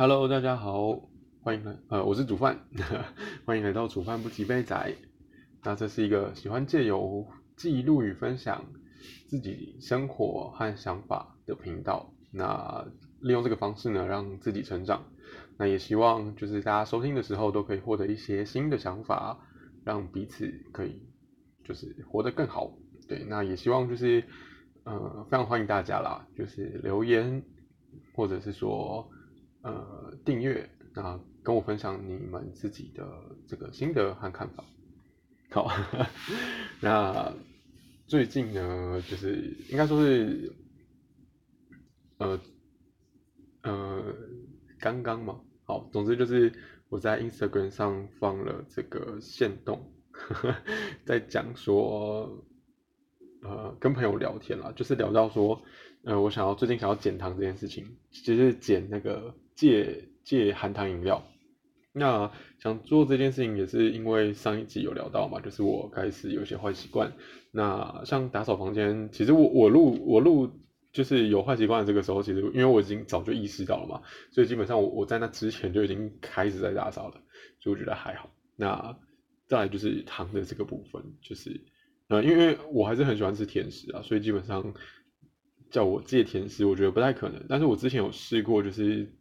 Hello，大家好，欢迎来，呃，我是煮饭，欢迎来到煮饭不提杯仔。那这是一个喜欢借由记录与分享自己生活和想法的频道。那利用这个方式呢，让自己成长。那也希望就是大家收听的时候都可以获得一些新的想法，让彼此可以就是活得更好。对，那也希望就是呃，非常欢迎大家啦，就是留言或者是说。呃，订阅那跟我分享你们自己的这个心得和看法。好，那最近呢，就是应该说是呃呃刚刚嘛，好，总之就是我在 Instagram 上放了这个线动，在讲说呃跟朋友聊天啦，就是聊到说呃我想要最近想要减糖这件事情，其实减那个。戒戒含糖饮料，那想做这件事情也是因为上一集有聊到嘛，就是我开始有些坏习惯。那像打扫房间，其实我我录我录就是有坏习惯的这个时候，其实因为我已经早就意识到了嘛，所以基本上我我在那之前就已经开始在打扫了，所以我觉得还好。那再来就是糖的这个部分，就是呃，因为我还是很喜欢吃甜食啊，所以基本上叫我戒甜食，我觉得不太可能。但是我之前有试过，就是。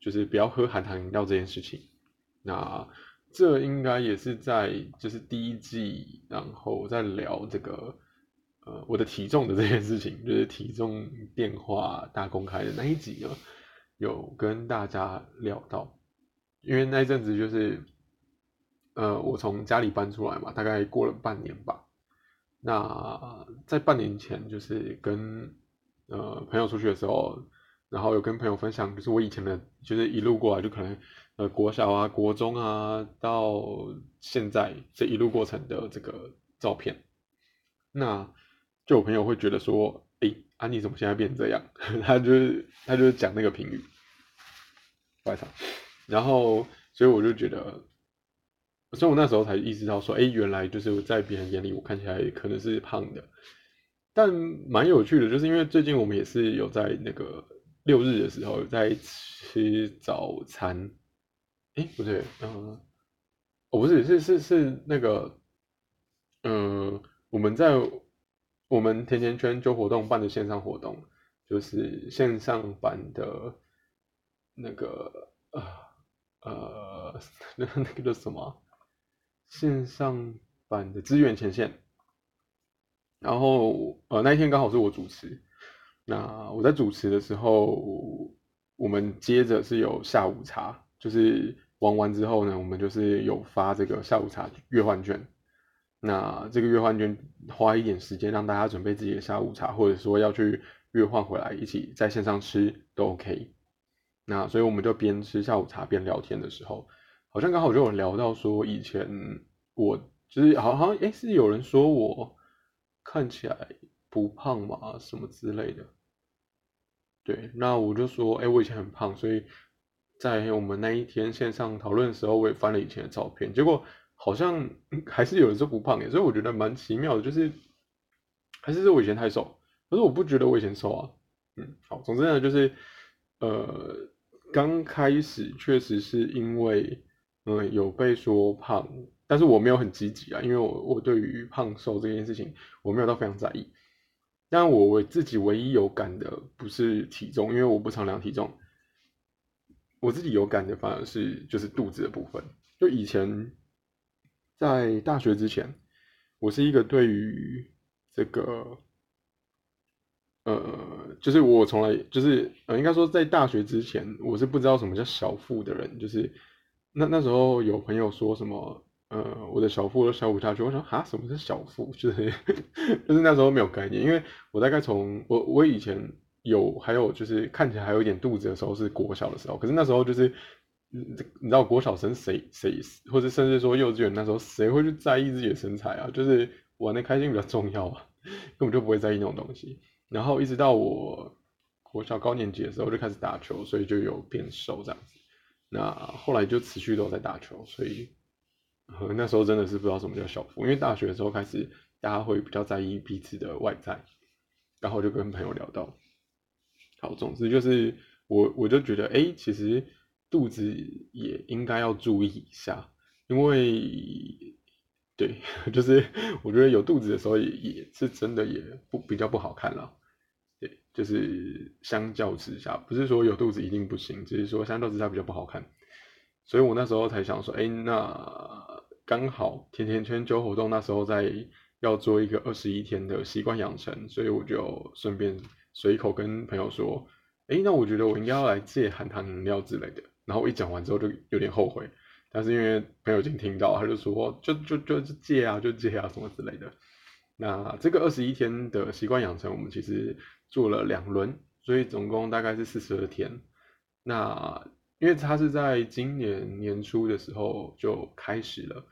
就是不要喝含糖饮料这件事情，那这应该也是在就是第一季，然后在聊这个呃我的体重的这件事情，就是体重变化大公开的那一集呢，有跟大家聊到，因为那一阵子就是呃我从家里搬出来嘛，大概过了半年吧，那在半年前就是跟呃朋友出去的时候。然后有跟朋友分享，就是我以前的，就是一路过来，就可能呃国小啊、国中啊，到现在这一路过程的这个照片，那就有朋友会觉得说，哎，安妮怎么现在变这样？他就是他就是讲那个评语，外场，然后所以我就觉得，所以我那时候才意识到说，哎，原来就是在别人眼里我看起来可能是胖的，但蛮有趣的，就是因为最近我们也是有在那个。六日的时候在吃早餐，哎，不对，嗯，哦，不是，是是是那个，嗯，我们在我们甜甜圈就活动办的线上活动，就是线上版的那个呃呃那 那个叫什么？线上版的资源前线，然后呃那一天刚好是我主持。那我在主持的时候，我们接着是有下午茶，就是玩完之后呢，我们就是有发这个下午茶月换券。那这个月换券花一点时间让大家准备自己的下午茶，或者说要去月换回来一起在线上吃都 OK。那所以我们就边吃下午茶边聊天的时候，好像刚好就有聊到说以前我就是好像哎是有人说我看起来不胖嘛什么之类的。对，那我就说，哎，我以前很胖，所以在我们那一天线上讨论的时候，我也翻了以前的照片，结果好像还是有人说不胖耶，所以我觉得蛮奇妙的，就是还是说我以前太瘦，可是我不觉得我以前瘦啊，嗯，好，总之呢，就是呃，刚开始确实是因为嗯有被说胖，但是我没有很积极啊，因为我我对于胖瘦这件事情我没有到非常在意。但我我自己唯一有感的不是体重，因为我不常量体重。我自己有感的反而是就是肚子的部分。就以前在大学之前，我是一个对于这个，呃，就是我从来就是呃，应该说在大学之前，我是不知道什么叫小腹的人。就是那那时候有朋友说什么。呃，我的小腹都小不下去。我想，哈，什么是小腹？就是 就是那时候没有概念，因为我大概从我我以前有还有就是看起来还有一点肚子的时候是国小的时候，可是那时候就是你知道国小生谁谁或者甚至说幼稚园那时候谁会去在意自己的身材啊？就是玩的开心比较重要啊，根本就不会在意那种东西。然后一直到我国小高年级的时候就开始打球，所以就有变瘦这样子。那后来就持续都在打球，所以。那时候真的是不知道什么叫小腹，因为大学的时候开始，大家会比较在意彼此的外在，然后就跟朋友聊到，好，总之就是我我就觉得，哎，其实肚子也应该要注意一下，因为对，就是我觉得有肚子的时候也是真的也不比较不好看了。对，就是相较之下，不是说有肚子一定不行，只是说相较之下比较不好看。所以我那时候才想说，哎，那刚好甜甜圈揪活动那时候在要做一个二十一天的习惯养成，所以我就顺便随口跟朋友说，哎，那我觉得我应该要来戒含糖饮料之类的。然后我一讲完之后就有点后悔，但是因为朋友已经听到，他就说，就就就戒啊，就戒啊什么之类的。那这个二十一天的习惯养成，我们其实。做了两轮，所以总共大概是四十二天。那因为它是在今年年初的时候就开始了，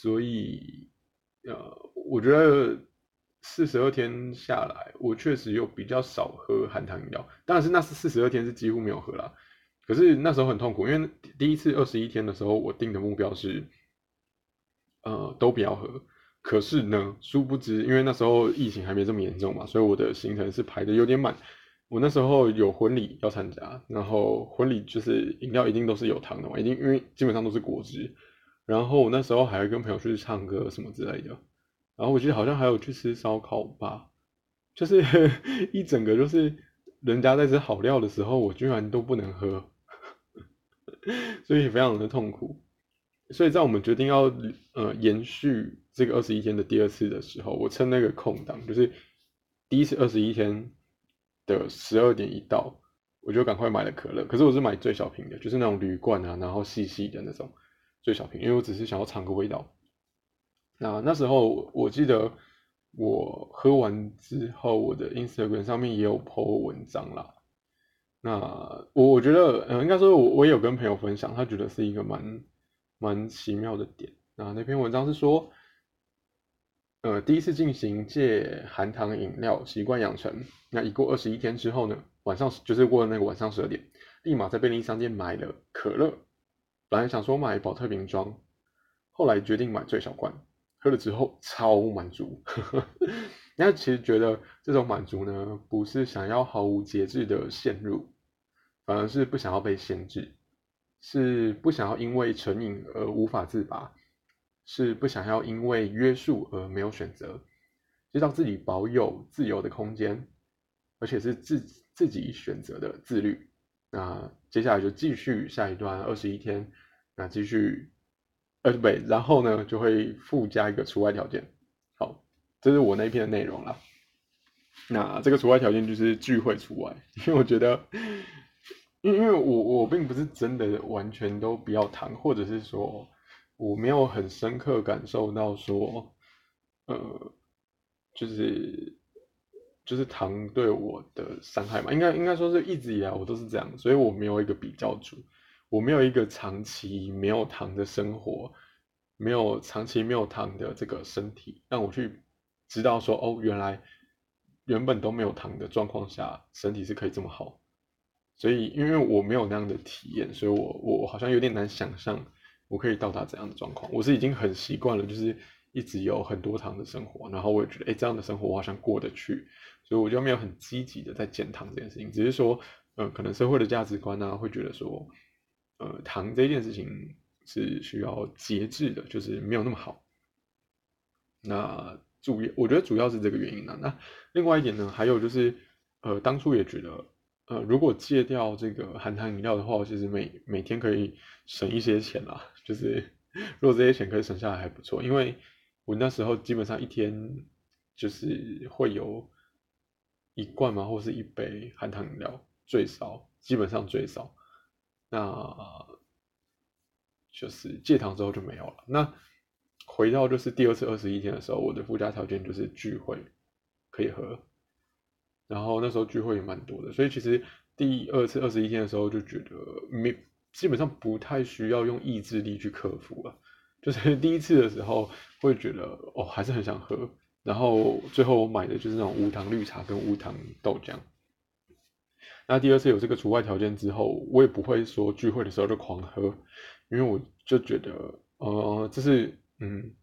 所以呃，我觉得四十二天下来，我确实有比较少喝含糖饮料。当然是那是四十二天是几乎没有喝了，可是那时候很痛苦，因为第一次二十一天的时候，我定的目标是呃都不要喝。可是呢，殊不知，因为那时候疫情还没这么严重嘛，所以我的行程是排的有点满。我那时候有婚礼要参加，然后婚礼就是饮料一定都是有糖的嘛，一定因为基本上都是果汁。然后我那时候还跟朋友出去唱歌什么之类的。然后我记得好像还有去吃烧烤吧，就是 一整个就是人家在吃好料的时候，我居然都不能喝，所以非常的痛苦。所以在我们决定要呃延续这个二十一天的第二次的时候，我趁那个空档，就是第一次二十一天的十二点一到，我就赶快买了可乐。可是我是买最小瓶的，就是那种铝罐啊，然后细细的那种最小瓶，因为我只是想要尝个味道。那那时候我记得我喝完之后，我的 Instagram 上面也有 po 文章啦。那我我觉得，呃，应该说我我也有跟朋友分享，他觉得是一个蛮。蛮奇妙的点，那那篇文章是说，呃，第一次进行戒含糖饮料习惯养成，那已过二十一天之后呢，晚上就是过了那个晚上十二点，立马在便利商店买了可乐，本来想说买保特瓶装，后来决定买最小罐，喝了之后超满足，那其实觉得这种满足呢，不是想要毫无节制的陷入，反而是不想要被限制。是不想要因为成瘾而无法自拔，是不想要因为约束而没有选择，就让自己保有自由的空间，而且是自自己选择的自律。那接下来就继续下一段二十一天，那继续，呃不对，然后呢就会附加一个除外条件。好，这是我那篇的内容了。那这个除外条件就是聚会除外，因为我觉得。因因为我我并不是真的完全都不要谈，或者是说我没有很深刻感受到说，呃，就是就是糖对我的伤害嘛，应该应该说是一直以来我都是这样，所以我没有一个比较组，我没有一个长期没有糖的生活，没有长期没有糖的这个身体，让我去知道说哦，原来原本都没有糖的状况下，身体是可以这么好。所以，因为我没有那样的体验，所以我我好像有点难想象我可以到达怎样的状况。我是已经很习惯了，就是一直有很多糖的生活，然后我也觉得，哎，这样的生活我好像过得去，所以我就没有很积极的在减糖这件事情。只是说，呃，可能社会的价值观呢，会觉得说，呃，糖这件事情是需要节制的，就是没有那么好。那主要，我觉得主要是这个原因啊。那另外一点呢，还有就是，呃，当初也觉得。呃，如果戒掉这个含糖饮料的话，其实每每天可以省一些钱啦。就是 如果这些钱可以省下来还不错，因为我那时候基本上一天就是会有一罐嘛，或是一杯含糖饮料，最少基本上最少。那就是戒糖之后就没有了。那回到就是第二次二十一天的时候，我的附加条件就是聚会可以喝。然后那时候聚会也蛮多的，所以其实第二次二十一天的时候就觉得没基本上不太需要用意志力去克服了。就是第一次的时候会觉得哦还是很想喝，然后最后我买的就是那种无糖绿茶跟无糖豆浆。那第二次有这个除外条件之后，我也不会说聚会的时候就狂喝，因为我就觉得呃这是嗯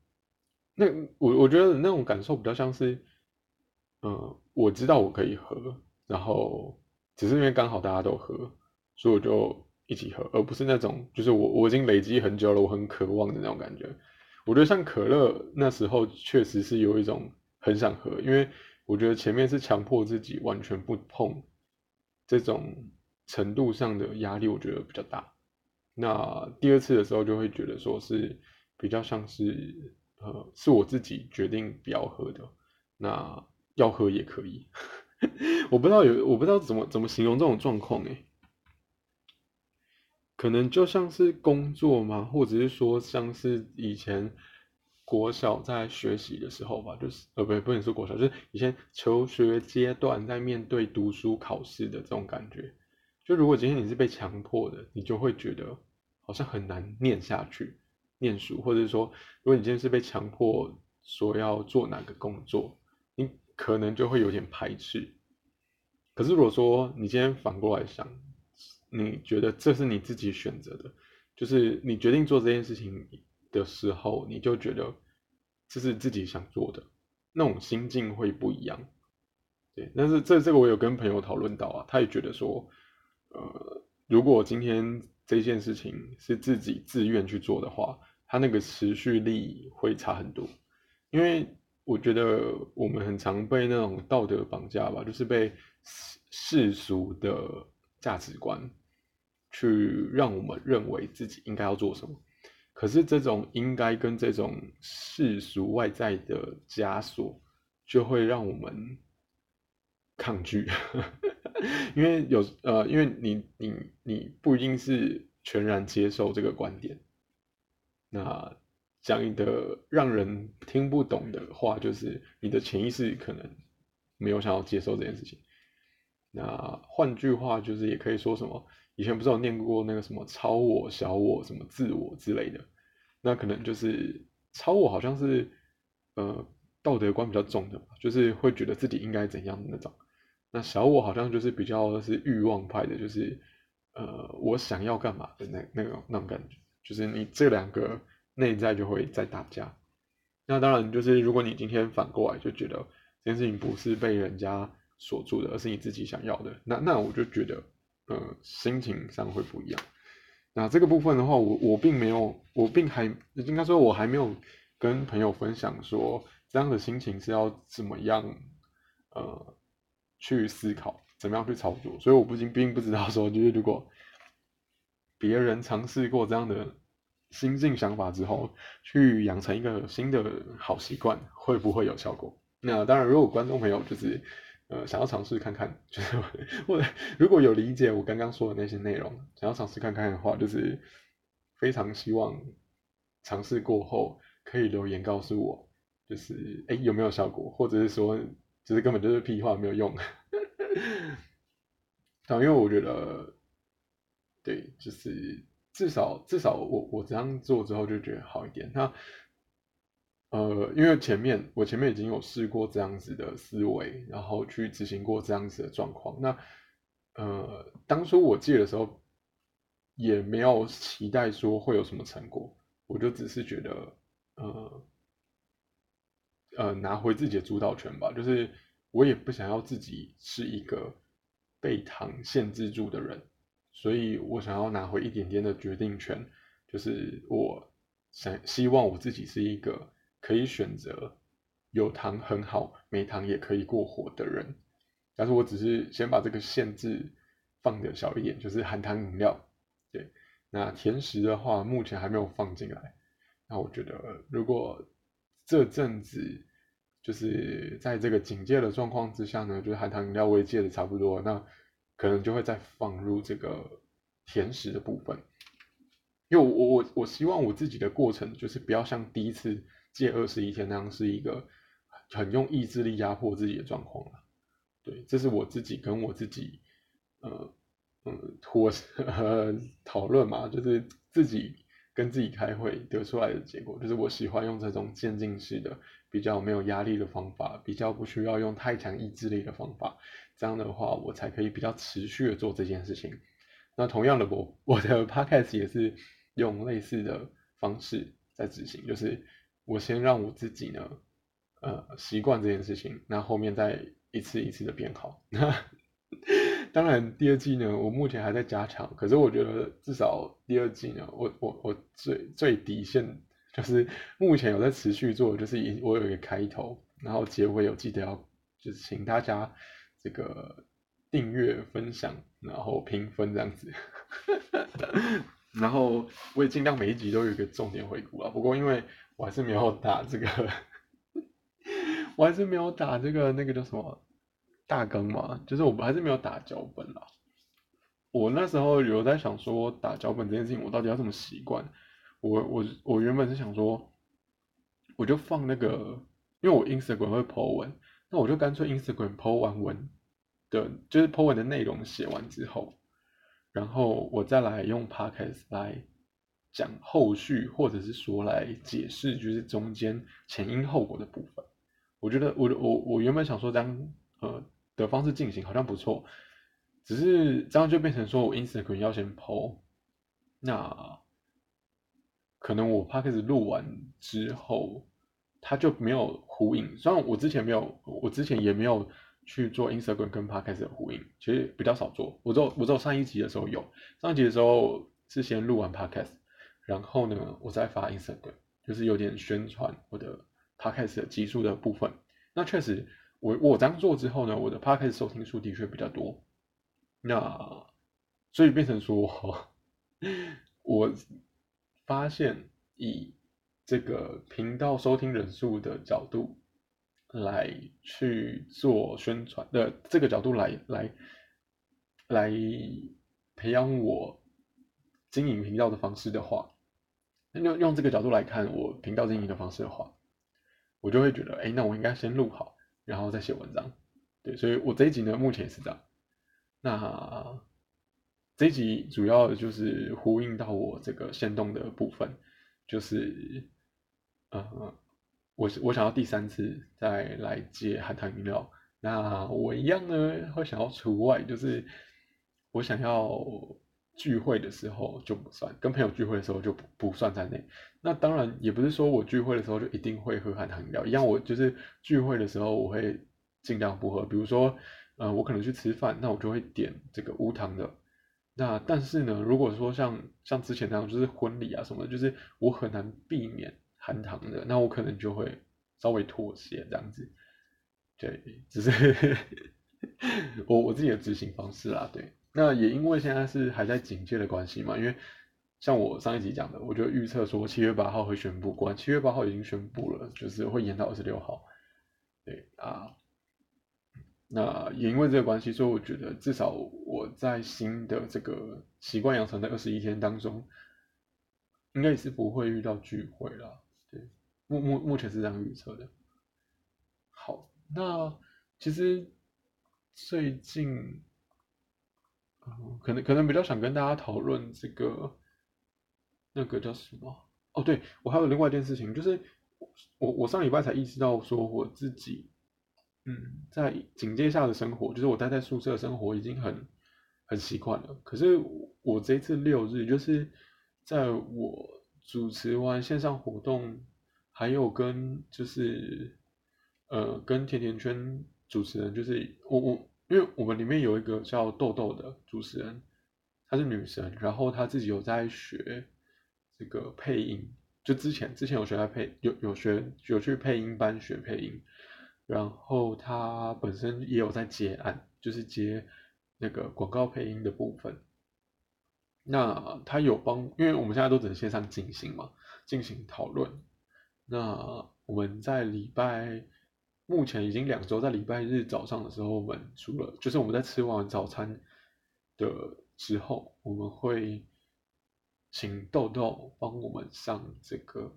那我我觉得那种感受比较像是嗯。我知道我可以喝，然后只是因为刚好大家都喝，所以我就一起喝，而不是那种就是我我已经累积很久了，我很渴望的那种感觉。我觉得像可乐那时候确实是有一种很想喝，因为我觉得前面是强迫自己完全不碰，这种程度上的压力我觉得比较大。那第二次的时候就会觉得说是比较像是呃是我自己决定不要喝的，那要喝也可以。我不知道有我不知道怎么怎么形容这种状况哎，可能就像是工作吗？或者是说像是以前国小在学习的时候吧，就是呃不不能说国小，就是以前求学阶段在面对读书考试的这种感觉。就如果今天你是被强迫的，你就会觉得好像很难念下去，念书，或者说如果你今天是被强迫说要做哪个工作，你。可能就会有点排斥，可是如果说你今天反过来想，你觉得这是你自己选择的，就是你决定做这件事情的时候，你就觉得这是自己想做的，那种心境会不一样。对，但是这这个我有跟朋友讨论到啊，他也觉得说，呃，如果今天这件事情是自己自愿去做的话，他那个持续力会差很多，因为。我觉得我们很常被那种道德绑架吧，就是被世俗的价值观去让我们认为自己应该要做什么。可是这种应该跟这种世俗外在的枷锁，就会让我们抗拒，因为有呃，因为你你你不一定是全然接受这个观点，那。讲一个让人听不懂的话，就是你的潜意识可能没有想要接受这件事情。那换句话就是，也可以说什么？以前不是有念过那个什么超我、小我、什么自我之类的？那可能就是超我好像是呃道德观比较重的，就是会觉得自己应该怎样的那种。那小我好像就是比较是欲望派的，就是呃我想要干嘛的那那种那种感觉。就是你这两个。内在就会在打架，那当然就是如果你今天反过来就觉得这件事情不是被人家锁住的，而是你自己想要的，那那我就觉得，呃，心情上会不一样。那这个部分的话，我我并没有，我并还应该说，我还没有跟朋友分享说这样的心情是要怎么样，呃，去思考，怎么样去操作，所以我不仅并不知道说，就是如果别人尝试过这样的。心境想法之后，去养成一个新的好习惯，会不会有效果？那当然，如果观众朋友就是呃想要尝试看看，就是或者如果有理解我刚刚说的那些内容，想要尝试看看的话，就是非常希望尝试过后可以留言告诉我，就是哎有没有效果，或者是说就是根本就是屁话没有用。啊，因为我觉得对，就是。至少至少我我这样做之后就觉得好一点。那呃，因为前面我前面已经有试过这样子的思维，然后去执行过这样子的状况。那呃，当初我借的时候也没有期待说会有什么成果，我就只是觉得呃呃拿回自己的主导权吧。就是我也不想要自己是一个被糖限制住的人。所以我想要拿回一点点的决定权，就是我想希望我自己是一个可以选择有糖很好，没糖也可以过活的人。但是我只是先把这个限制放的小一点，就是含糖饮料。对，那甜食的话目前还没有放进来。那我觉得如果这阵子就是在这个警戒的状况之下呢，就是含糖饮料我也戒的差不多，那。可能就会再放入这个甜食的部分，因为我我我希望我自己的过程就是不要像第一次戒二十一天那样是一个很用意志力压迫自己的状况了。对，这是我自己跟我自己呃嗯妥呃 讨论嘛，就是自己跟自己开会得出来的结果，就是我喜欢用这种渐进式的、比较没有压力的方法，比较不需要用太强意志力的方法。这样的话，我才可以比较持续的做这件事情。那同样的，我我的 podcast 也是用类似的方式在执行，就是我先让我自己呢，呃，习惯这件事情，那后面再一次一次的变好。当然第二季呢，我目前还在加强，可是我觉得至少第二季呢，我我我最最底线就是目前有在持续做，就是我有一个开头，然后结尾有记得要就是请大家这个订阅、分享，然后评分这样子。然后我也尽量每一集都有一个重点回顾啊。不过因为我还是没有打这个，我还是没有打这个那个叫什么大纲嘛，就是我还是没有打脚本啦。我那时候有在想说打脚本这件事情，我到底要怎么习惯？我我我原本是想说，我就放那个，因为我 Instagram 会 po 文，那我就干脆 Instagram po 完文的，就是 po 文的内容写完之后。然后我再来用 podcast 来讲后续，或者是说来解释，就是中间前因后果的部分。我觉得我我我原本想说这样呃的方式进行好像不错，只是这样就变成说我 Instagram 要先 po，那可能我 podcast 录完之后，它就没有呼应。虽然我之前没有，我之前也没有。去做 Instagram 跟 Podcast 的呼应，其实比较少做。我做我做上一集的时候有，上一集的时候是先录完 Podcast，然后呢，我再发 Instagram，就是有点宣传我的 Podcast 的集数的部分。那确实，我我这样做之后呢，我的 Podcast 收听数的确比较多。那所以变成说，我发现以这个频道收听人数的角度。来去做宣传的这个角度来来来培养我经营频道的方式的话，用用这个角度来看我频道经营的方式的话，我就会觉得，哎，那我应该先录好，然后再写文章。对，所以我这一集呢，目前是这样。那这一集主要就是呼应到我这个先动的部分，就是，呃。我我想要第三次再来接含糖饮料，那我一样呢会想要除外，就是我想要聚会的时候就不算，跟朋友聚会的时候就不不算在内。那当然也不是说我聚会的时候就一定会喝含糖饮料，一样我就是聚会的时候我会尽量不喝。比如说，呃，我可能去吃饭，那我就会点这个无糖的。那但是呢，如果说像像之前那样，就是婚礼啊什么，就是我很难避免。含糖的，那我可能就会稍微妥协这样子，对，只是 我我自己的执行方式啦，对，那也因为现在是还在警戒的关系嘛，因为像我上一集讲的，我就预测说七月八号会宣布，关七月八号已经宣布了，就是会延到二十六号，对啊，那也因为这个关系，所以我觉得至少我在新的这个习惯养成的二十一天当中，应该也是不会遇到聚会了。目目目前是这样预测的。好，那其实最近，嗯，可能可能比较想跟大家讨论这个，那个叫什么？哦，对我还有另外一件事情，就是我我上礼拜才意识到说我自己，嗯，在警戒下的生活，就是我待在宿舍生活已经很很习惯了。可是我这次六日，就是在我主持完线上活动。还有跟就是，呃，跟甜甜圈主持人，就是我我，因为我们里面有一个叫豆豆的主持人，她是女生，然后她自己有在学这个配音，就之前之前有学在配有有学有去配音班学配音，然后她本身也有在接案，就是接那个广告配音的部分。那她有帮，因为我们现在都只能线上进行嘛，进行讨论。那我们在礼拜目前已经两周，在礼拜日早上的时候，我们除了就是我们在吃完早餐的之后，我们会请豆豆帮我们上这个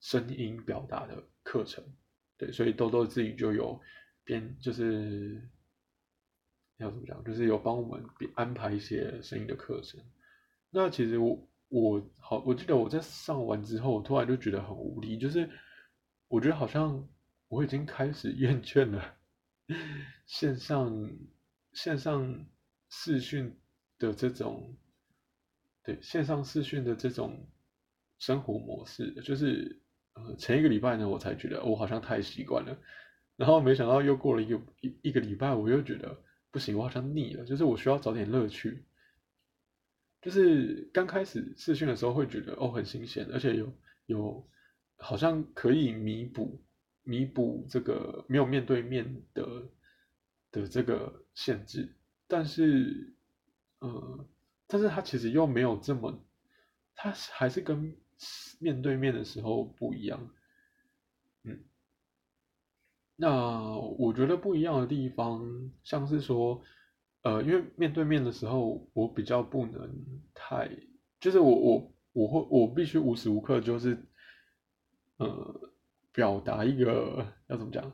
声音表达的课程。对，所以豆豆自己就有编，就是要怎么讲，就是有帮我们安排一些声音的课程。那其实我。我好，我记得我在上完之后，我突然就觉得很无力，就是我觉得好像我已经开始厌倦了 线上线上视讯的这种，对线上视讯的这种生活模式，就是呃前一个礼拜呢，我才觉得我好像太习惯了，然后没想到又过了一个一一个礼拜，我又觉得。不行，我好像腻了，就是我需要找点乐趣。就是刚开始试训的时候会觉得哦很新鲜，而且有有好像可以弥补弥补这个没有面对面的的这个限制，但是呃，但是它其实又没有这么，它还是跟面对面的时候不一样，嗯。那我觉得不一样的地方，像是说，呃，因为面对面的时候，我比较不能太，就是我我我会我必须无时无刻就是，呃，表达一个要怎么讲，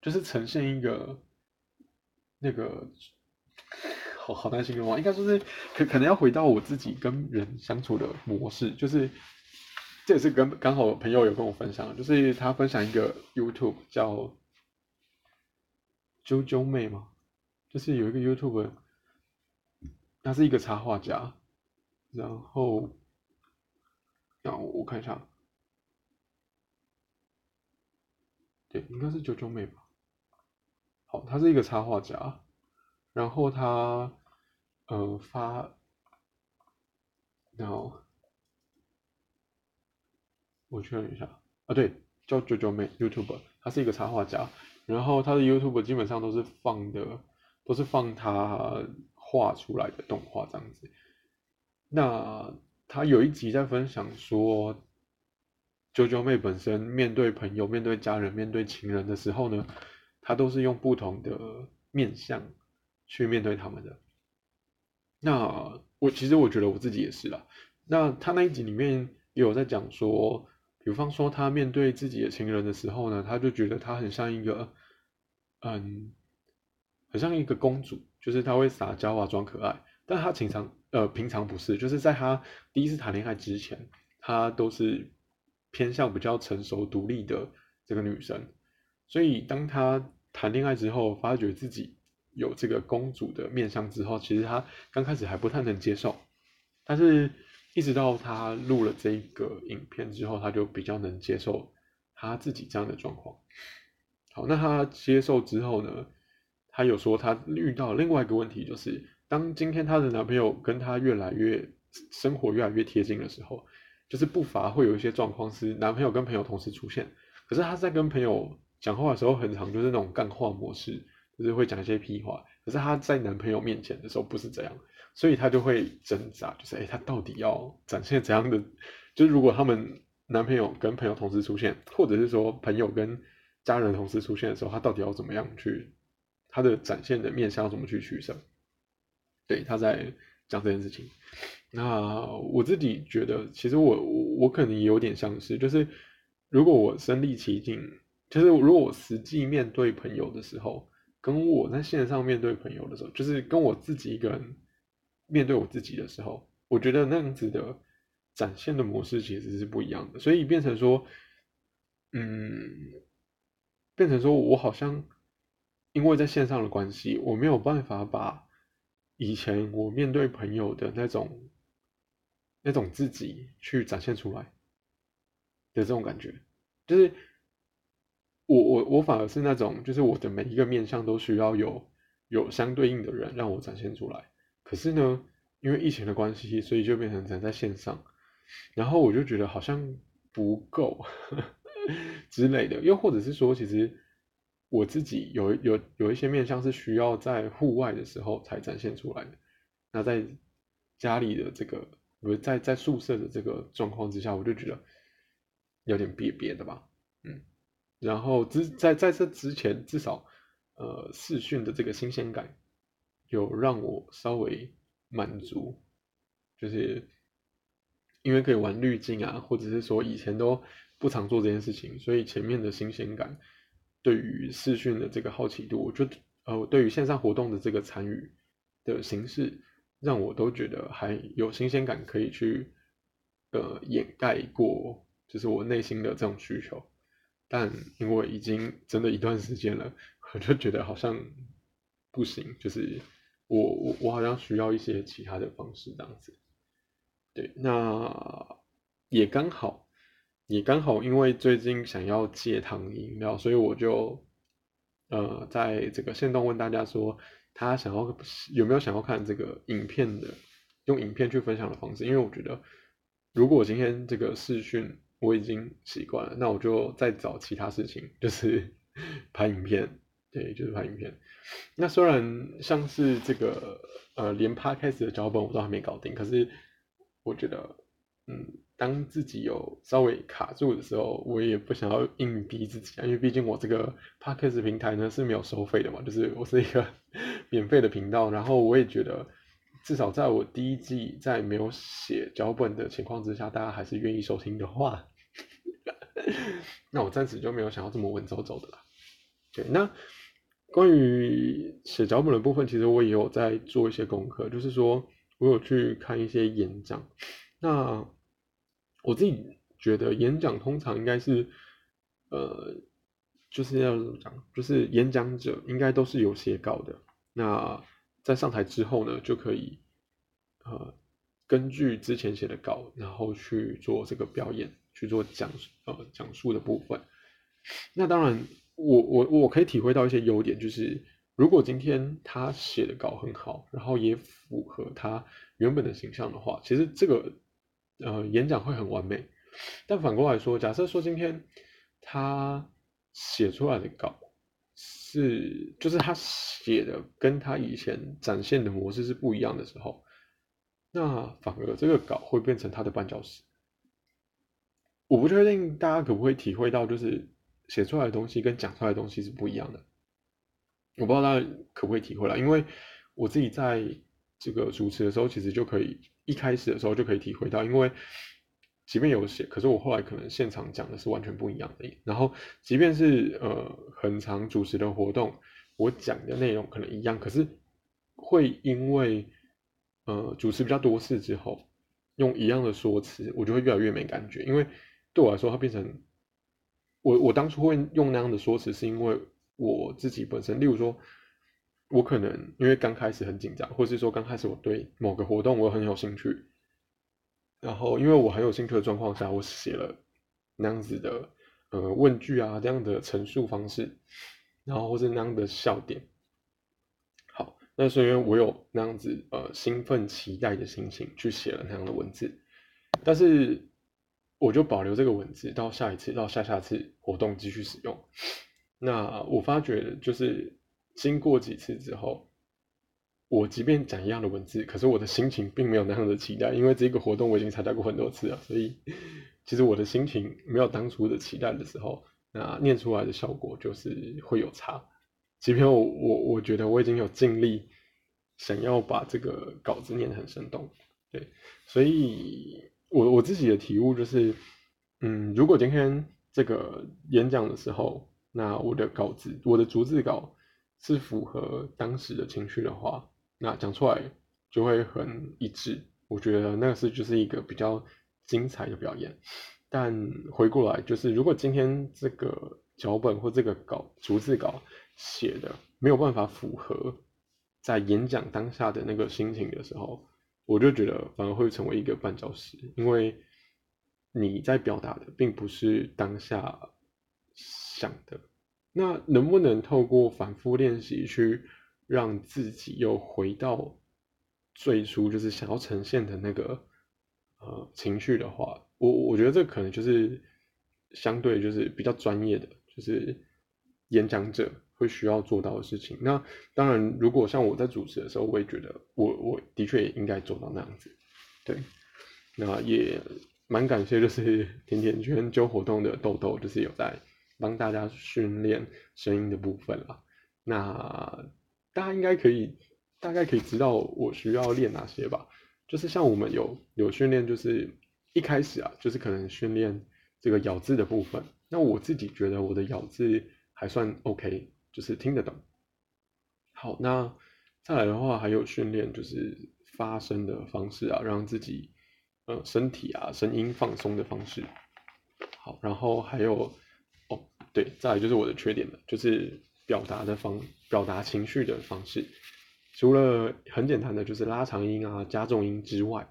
就是呈现一个那个好好难形容啊，应该说是可可能要回到我自己跟人相处的模式，就是这也是跟刚好朋友有跟我分享，就是他分享一个 YouTube 叫。啾啾妹吗？就是有一个 YouTube，他是一个插画家，然后，让我看一下，对，应该是九九妹吧。好，他是一个插画家，然后他，呃，发，然后，我确认一下，啊，对，叫九九妹 YouTube，他是一个插画家。然后他的 YouTube 基本上都是放的，都是放他画出来的动画这样子。那他有一集在分享说，九九妹本身面对朋友、面对家人、面对情人的时候呢，他都是用不同的面相去面对他们的。那我其实我觉得我自己也是啦。那他那一集里面也有在讲说。比方说，他面对自己的情人的时候呢，他就觉得他很像一个，嗯，很像一个公主，就是她会撒娇啊，装可爱。但她平常，呃，平常不是，就是在她第一次谈恋爱之前，她都是偏向比较成熟独立的这个女生。所以，当她谈恋爱之后，发觉自己有这个公主的面相之后，其实她刚开始还不太能接受，但是。一直到她录了这个影片之后，她就比较能接受她自己这样的状况。好，那她接受之后呢，他有说他遇到另外一个问题，就是当今天她的男朋友跟她越来越生活越来越贴近的时候，就是不乏会有一些状况是男朋友跟朋友同时出现，可是她在跟朋友讲话的时候，很常就是那种干话模式，就是会讲一些屁话。可是她在男朋友面前的时候不是这样。所以她就会挣扎，就是哎，他到底要展现怎样的？就是如果他们男朋友跟朋友同时出现，或者是说朋友跟家人同时出现的时候，她到底要怎么样去？他的展现的面向怎么去取舍？对，他在讲这件事情。那我自己觉得，其实我我可能有点像是，就是如果我身历其境，就是如果我实际面对朋友的时候，跟我在线上面对朋友的时候，就是跟我自己一个人。面对我自己的时候，我觉得那样子的展现的模式其实是不一样的，所以变成说，嗯，变成说我好像因为在线上的关系，我没有办法把以前我面对朋友的那种那种自己去展现出来的这种感觉，就是我我我反而是那种，就是我的每一个面相都需要有有相对应的人让我展现出来。可是呢，因为疫情的关系，所以就变成只能在线上，然后我就觉得好像不够 之类的，又或者是说，其实我自己有有有一些面向是需要在户外的时候才展现出来的，那在家里的这个，不在在宿舍的这个状况之下，我就觉得有点憋憋的吧，嗯，然后之在在这之前，至少呃视讯的这个新鲜感。有让我稍微满足，就是因为可以玩滤镜啊，或者是说以前都不常做这件事情，所以前面的新鲜感，对于视讯的这个好奇度，我觉得呃，对于线上活动的这个参与的形式，让我都觉得还有新鲜感，可以去呃掩盖过，就是我内心的这种需求。但因为已经真的一段时间了，我就觉得好像不行，就是。我我我好像需要一些其他的方式这样子，对，那也刚好，也刚好，因为最近想要戒糖饮料，所以我就呃在这个线动问大家说，他想要有没有想要看这个影片的，用影片去分享的方式，因为我觉得，如果我今天这个视讯我已经习惯了，那我就再找其他事情，就是 拍影片，对，就是拍影片。那虽然像是这个呃连 podcast 的脚本我都还没搞定，可是我觉得，嗯。当自己有稍微卡住的时候，我也不想要硬逼自己，因为毕竟我这个 podcast 平台呢是没有收费的嘛，就是我是一个 免费的频道。然后我也觉得，至少在我第一季在没有写脚本的情况之下，大家还是愿意收听的话，那我暂时就没有想要这么稳走走的啦。对，那关于写脚本的部分，其实我也有在做一些功课，就是说我有去看一些演讲，那。我自己觉得演讲通常应该是，呃，就是要怎么讲，就是演讲者应该都是有写稿的。那在上台之后呢，就可以，呃，根据之前写的稿，然后去做这个表演，去做讲呃讲述的部分。那当然，我我我可以体会到一些优点，就是如果今天他写的稿很好，然后也符合他原本的形象的话，其实这个。呃，演讲会很完美，但反过来说，假设说今天他写出来的稿是，就是他写的跟他以前展现的模式是不一样的时候，那反而这个稿会变成他的绊脚石。我不确定大家可不可以体会到，就是写出来的东西跟讲出来的东西是不一样的。我不知道大家可不可以体会了，因为我自己在这个主持的时候，其实就可以。一开始的时候就可以体会到，因为即便有写，可是我后来可能现场讲的是完全不一样的。然后，即便是呃很长主持的活动，我讲的内容可能一样，可是会因为呃主持比较多次之后，用一样的说辞，我就会越来越没感觉。因为对我来说，它变成我我当初会用那样的说辞，是因为我自己本身，例如说。我可能因为刚开始很紧张，或是说刚开始我对某个活动我很有兴趣，然后因为我很有兴趣的状况下，我写了那样子的呃问句啊这样的陈述方式，然后或是那样的笑点。好，那是因为我有那样子呃兴奋期待的心情去写了那样的文字，但是我就保留这个文字到下一次到下下次活动继续使用。那我发觉就是。经过几次之后，我即便讲一样的文字，可是我的心情并没有那样的期待，因为这个活动我已经参加过很多次了，所以其实我的心情没有当初的期待的时候，那念出来的效果就是会有差。即便我我我觉得我已经有尽力想要把这个稿子念得很生动，对，所以我我自己的体悟就是，嗯，如果今天这个演讲的时候，那我的稿子，我的逐字稿。是符合当时的情绪的话，那讲出来就会很一致。我觉得那个是就是一个比较精彩的表演。但回过来就是，如果今天这个脚本或这个稿逐字稿写的没有办法符合在演讲当下的那个心情的时候，我就觉得反而会成为一个绊脚石，因为你在表达的并不是当下想的。那能不能透过反复练习去让自己又回到最初就是想要呈现的那个呃情绪的话，我我觉得这可能就是相对就是比较专业的，就是演讲者会需要做到的事情。那当然，如果像我在主持的时候，我也觉得我我的确也应该做到那样子。对，那也蛮感谢就是甜甜圈揪活动的豆豆，就是有在。帮大家训练声音的部分了，那大家应该可以大概可以知道我需要练哪些吧？就是像我们有有训练，就是一开始啊，就是可能训练这个咬字的部分。那我自己觉得我的咬字还算 OK，就是听得懂。好，那再来的话还有训练，就是发声的方式啊，让自己呃身体啊声音放松的方式。好，然后还有。对，再来就是我的缺点了，就是表达的方，表达情绪的方式，除了很简单的就是拉长音啊、加重音之外，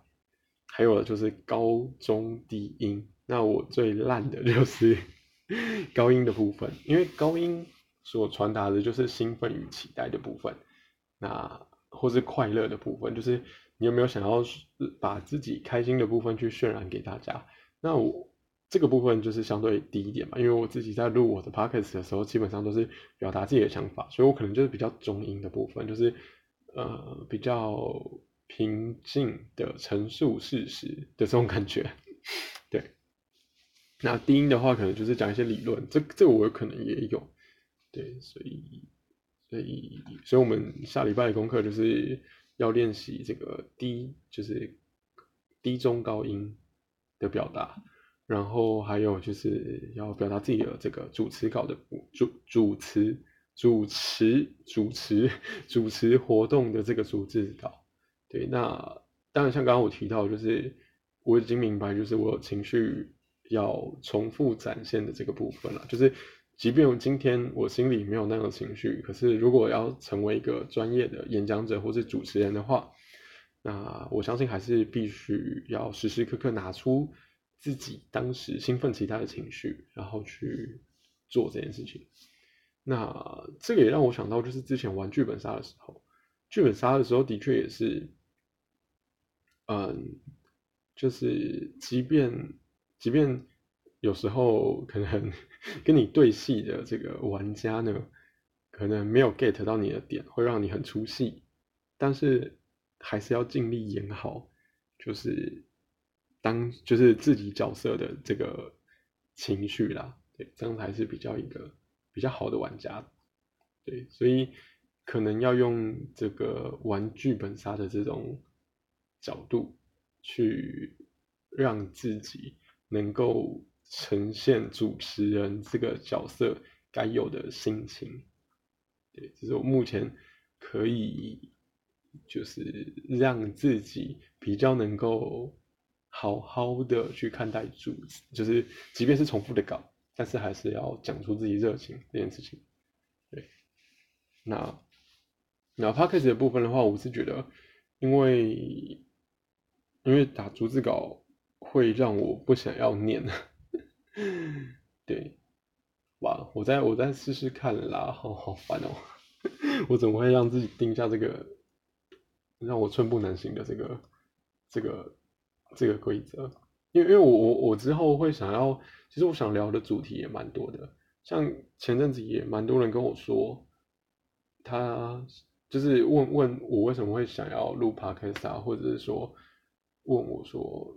还有就是高中低音。那我最烂的就是 高音的部分，因为高音所传达的就是兴奋与期待的部分。那或是快乐的部分，就是你有没有想要把自己开心的部分去渲染给大家？那我这个部分就是相对低一点嘛，因为我自己在录我的 podcast 的时候，基本上都是表达自己的想法，所以我可能就是比较中音的部分，就是呃比较平静的陈述事实的这种感觉，对。那低音的话，可能就是讲一些理论，这这我可能也有，对，所以所以所以我们下礼拜的功课就是要练习这个低，就是低中高音的表达，然后还有就是要表达自己的这个主持稿的主主持主持主持 主持活动的这个主持稿，对，那当然像刚刚我提到，就是我已经明白，就是我有情绪。要重复展现的这个部分了，就是即便今天我心里没有那样的情绪，可是如果要成为一个专业的演讲者或是主持人的话，那我相信还是必须要时时刻刻拿出自己当时兴奋其他的情绪，然后去做这件事情。那这个也让我想到，就是之前玩剧本杀的时候，剧本杀的时候的确也是，嗯，就是即便。即便有时候可能 跟你对戏的这个玩家呢，可能没有 get 到你的点，会让你很出戏，但是还是要尽力演好，就是当就是自己角色的这个情绪啦，对，这样才是比较一个比较好的玩家，对，所以可能要用这个玩剧本杀的这种角度去让自己。能够呈现主持人这个角色该有的心情，对，这是我目前可以就是让自己比较能够好好的去看待主，就是即便是重复的稿，但是还是要讲出自己热情这件事情。对，那那 p 开始的部分的话，我是觉得，因为因为打逐字稿。会让我不想要念，对，哇，我再我再试试看啦，好好烦哦，我怎么会让自己定下这个让我寸步难行的这个这个这个规则？因为因为我我我之后会想要，其实我想聊的主题也蛮多的，像前阵子也蛮多人跟我说，他就是问问我为什么会想要录 podcast，或者是说问我说。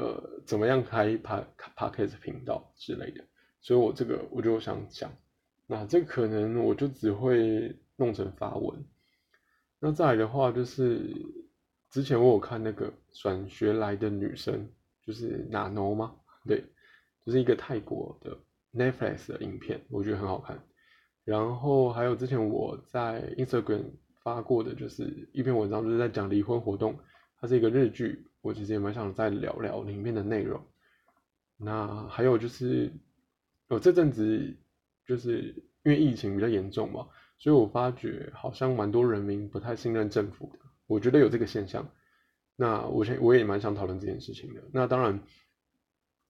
呃，怎么样开 p podcast 频道之类的，所以我这个我就想讲，那这可能我就只会弄成发文。那再来的话，就是之前我有看那个转学来的女生，就是哪 no 吗？对，就是一个泰国的 Netflix 的影片，我觉得很好看。然后还有之前我在 Instagram 发过的，就是一篇文章，就是在讲离婚活动，它是一个日剧。我其实也蛮想再聊聊里面的内容。那还有就是，我这阵子就是因为疫情比较严重嘛，所以我发觉好像蛮多人民不太信任政府的。我觉得有这个现象。那我先我也蛮想讨论这件事情的。那当然，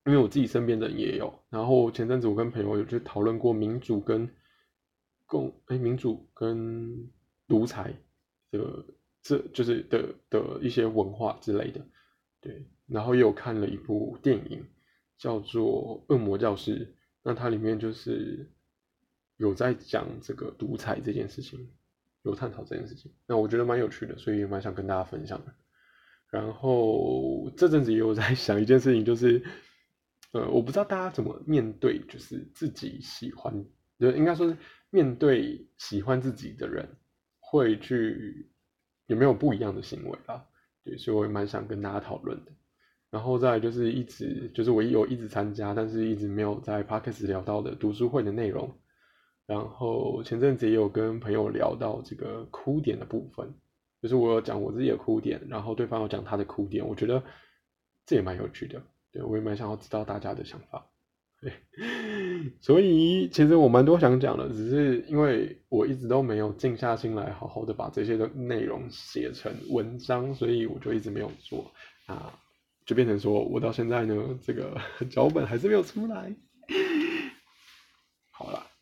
因为我自己身边的人也有。然后前阵子我跟朋友有去讨论过民主跟共哎民主跟独裁的这就是的的一些文化之类的。对，然后又看了一部电影，叫做《恶魔教师》，那它里面就是有在讲这个独裁这件事情，有探讨这件事情，那我觉得蛮有趣的，所以也蛮想跟大家分享的。然后这阵子也有在 想一件事情，就是，呃，我不知道大家怎么面对，就是自己喜欢，就应该说是面对喜欢自己的人，会去有没有不一样的行为啊？对，所以我也蛮想跟大家讨论的。然后再就是一直就是我有一直参加，但是一直没有在 podcast 聊到的读书会的内容。然后前阵子也有跟朋友聊到这个哭点的部分，就是我有讲我自己的哭点，然后对方有讲他的哭点，我觉得这也蛮有趣的。对我也蛮想要知道大家的想法。对，所以其实我蛮多想讲的，只是因为我一直都没有静下心来好好的把这些的内容写成文章，所以我就一直没有做啊，就变成说我到现在呢，这个 脚本还是没有出来。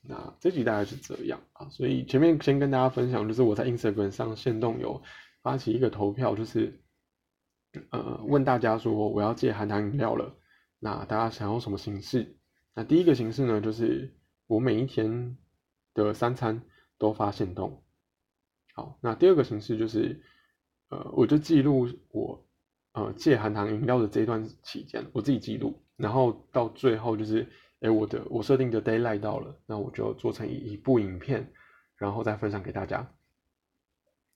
那这。集大概是这样啊，所以前面先跟大家分享，就是我在 Instagram 上线动有发起一个投票，就是呃问大家说我要戒含糖饮料了，那大家想用什么形式？那第一个形式呢，就是我每一天的三餐都发现动。好，那第二个形式就是，呃，我就记录我呃戒含糖饮料的这段期间，我自己记录，然后到最后就是，哎，我的我设定的 d a y l i g h t 到了，那我就做成一部影片，然后再分享给大家。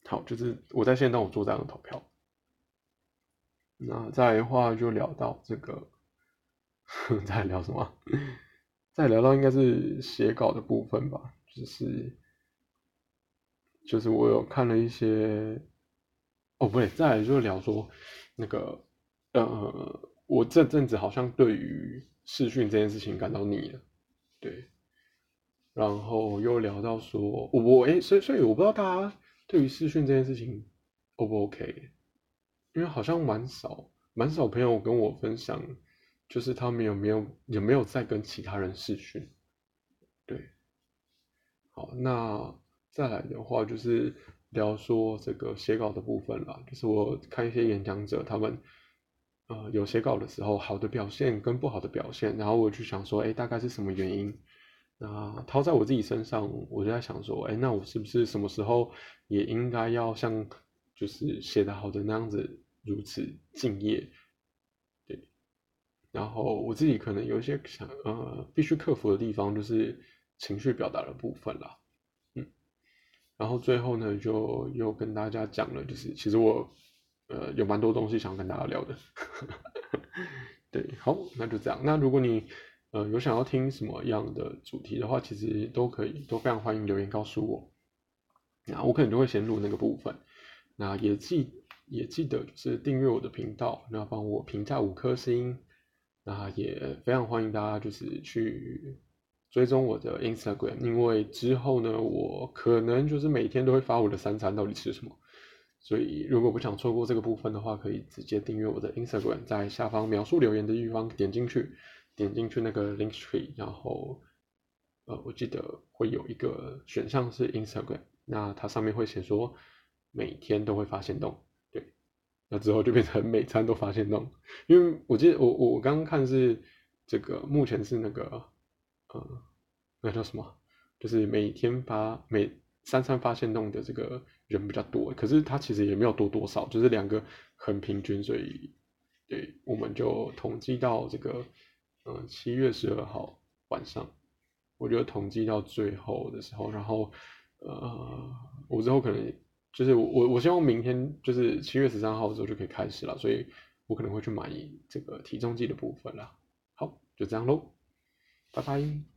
好，就是我在线动我做这样的投票。那再的话就聊到这个，再聊什么？再聊到应该是写稿的部分吧，就是。就是我有看了一些，哦不对，再来就是聊说那个，呃，我这阵子好像对于视讯这件事情感到腻了，对，然后又聊到说，我哎，所以所以我不知道大家对于视讯这件事情 O 不 OK，因为好像蛮少蛮少朋友跟我分享，就是他们有没有有没有在跟其他人视讯，对，好那。再来的话就是聊说这个写稿的部分了，就是我看一些演讲者，他们呃有写稿的时候好的表现跟不好的表现，然后我就想说，哎，大概是什么原因？那套在我自己身上，我就在想说，哎，那我是不是什么时候也应该要像就是写的好的那样子如此敬业？对，然后我自己可能有一些想呃必须克服的地方，就是情绪表达的部分了。然后最后呢，就又跟大家讲了，就是其实我，呃，有蛮多东西想跟大家聊的。对，好，那就这样。那如果你，呃，有想要听什么样的主题的话，其实都可以，都非常欢迎留言告诉我。那我可能就会先录那个部分。那也记也记得就是订阅我的频道，那帮我评价五颗星。那也非常欢迎大家就是去。追踪我的 Instagram，因为之后呢，我可能就是每天都会发我的三餐到底吃什么，所以如果不想错过这个部分的话，可以直接订阅我的 Instagram，在下方描述留言的地方点进去，点进去那个 link tree，然后呃，我记得会有一个选项是 Instagram，那它上面会写说每天都会发现动，对，那之后就变成每餐都发现动，因为我记得我我刚刚看是这个目前是那个。呃，那叫什么？就是每天发每三餐发现弄的这个人比较多，可是他其实也没有多多少，就是两个很平均，所以对，我们就统计到这个，嗯，七月十二号晚上，我觉得统计到最后的时候，然后呃，我之后可能就是我我希望明天就是七月十三号的时候就可以开始了，所以我可能会去买这个体重计的部分了。好，就这样喽。拜拜。